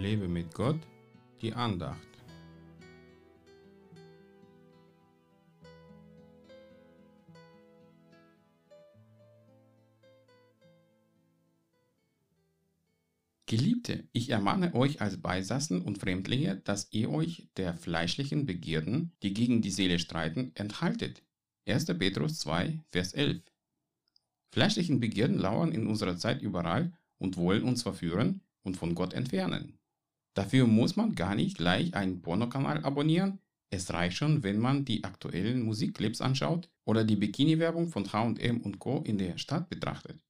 Lebe mit Gott, die Andacht. Geliebte, ich ermahne euch als Beisassen und Fremdlinge, dass ihr euch der fleischlichen Begierden, die gegen die Seele streiten, enthaltet. 1. Petrus 2, Vers 11. Fleischlichen Begierden lauern in unserer Zeit überall und wollen uns verführen und von Gott entfernen. Dafür muss man gar nicht gleich einen Pornokanal abonnieren, es reicht schon, wenn man die aktuellen Musikclips anschaut oder die Bikini-Werbung von H&M und Co. in der Stadt betrachtet.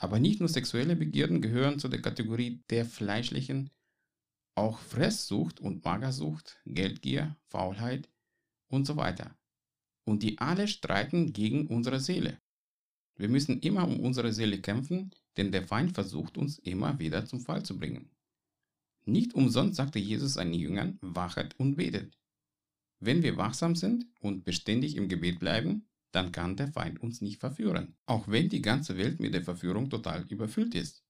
Aber nicht nur sexuelle Begierden gehören zu der Kategorie der fleischlichen, auch Fresssucht und Magersucht, Geldgier, Faulheit und so weiter. Und die alle streiten gegen unsere Seele. Wir müssen immer um unsere Seele kämpfen, denn der Feind versucht uns immer wieder zum Fall zu bringen. Nicht umsonst sagte Jesus seinen Jüngern, wachet und betet. Wenn wir wachsam sind und beständig im Gebet bleiben, dann kann der Feind uns nicht verführen, auch wenn die ganze Welt mit der Verführung total überfüllt ist.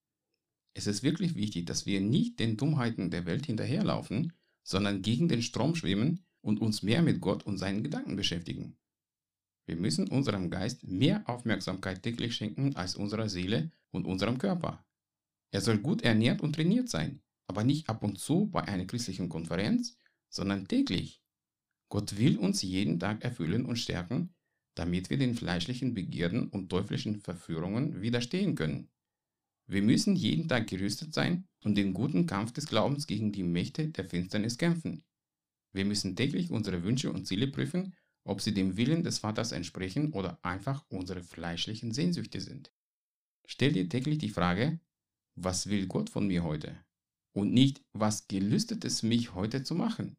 Es ist wirklich wichtig, dass wir nicht den Dummheiten der Welt hinterherlaufen, sondern gegen den Strom schwimmen und uns mehr mit Gott und seinen Gedanken beschäftigen. Wir müssen unserem Geist mehr Aufmerksamkeit täglich schenken als unserer Seele und unserem Körper. Er soll gut ernährt und trainiert sein, aber nicht ab und zu bei einer christlichen Konferenz, sondern täglich. Gott will uns jeden Tag erfüllen und stärken, damit wir den fleischlichen Begierden und teuflischen Verführungen widerstehen können. Wir müssen jeden Tag gerüstet sein und den guten Kampf des Glaubens gegen die Mächte der Finsternis kämpfen. Wir müssen täglich unsere Wünsche und Ziele prüfen, ob sie dem Willen des Vaters entsprechen oder einfach unsere fleischlichen Sehnsüchte sind. Stell dir täglich die Frage, was will Gott von mir heute? Und nicht, was gelüstet es mich heute zu machen?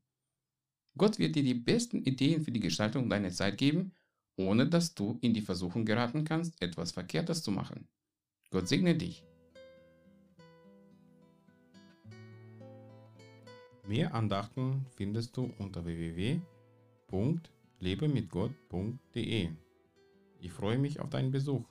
Gott wird dir die besten Ideen für die Gestaltung deiner Zeit geben ohne dass du in die Versuchung geraten kannst, etwas Verkehrtes zu machen. Gott segne dich. Mehr Andachten findest du unter www.lebemitgott.de. Ich freue mich auf deinen Besuch.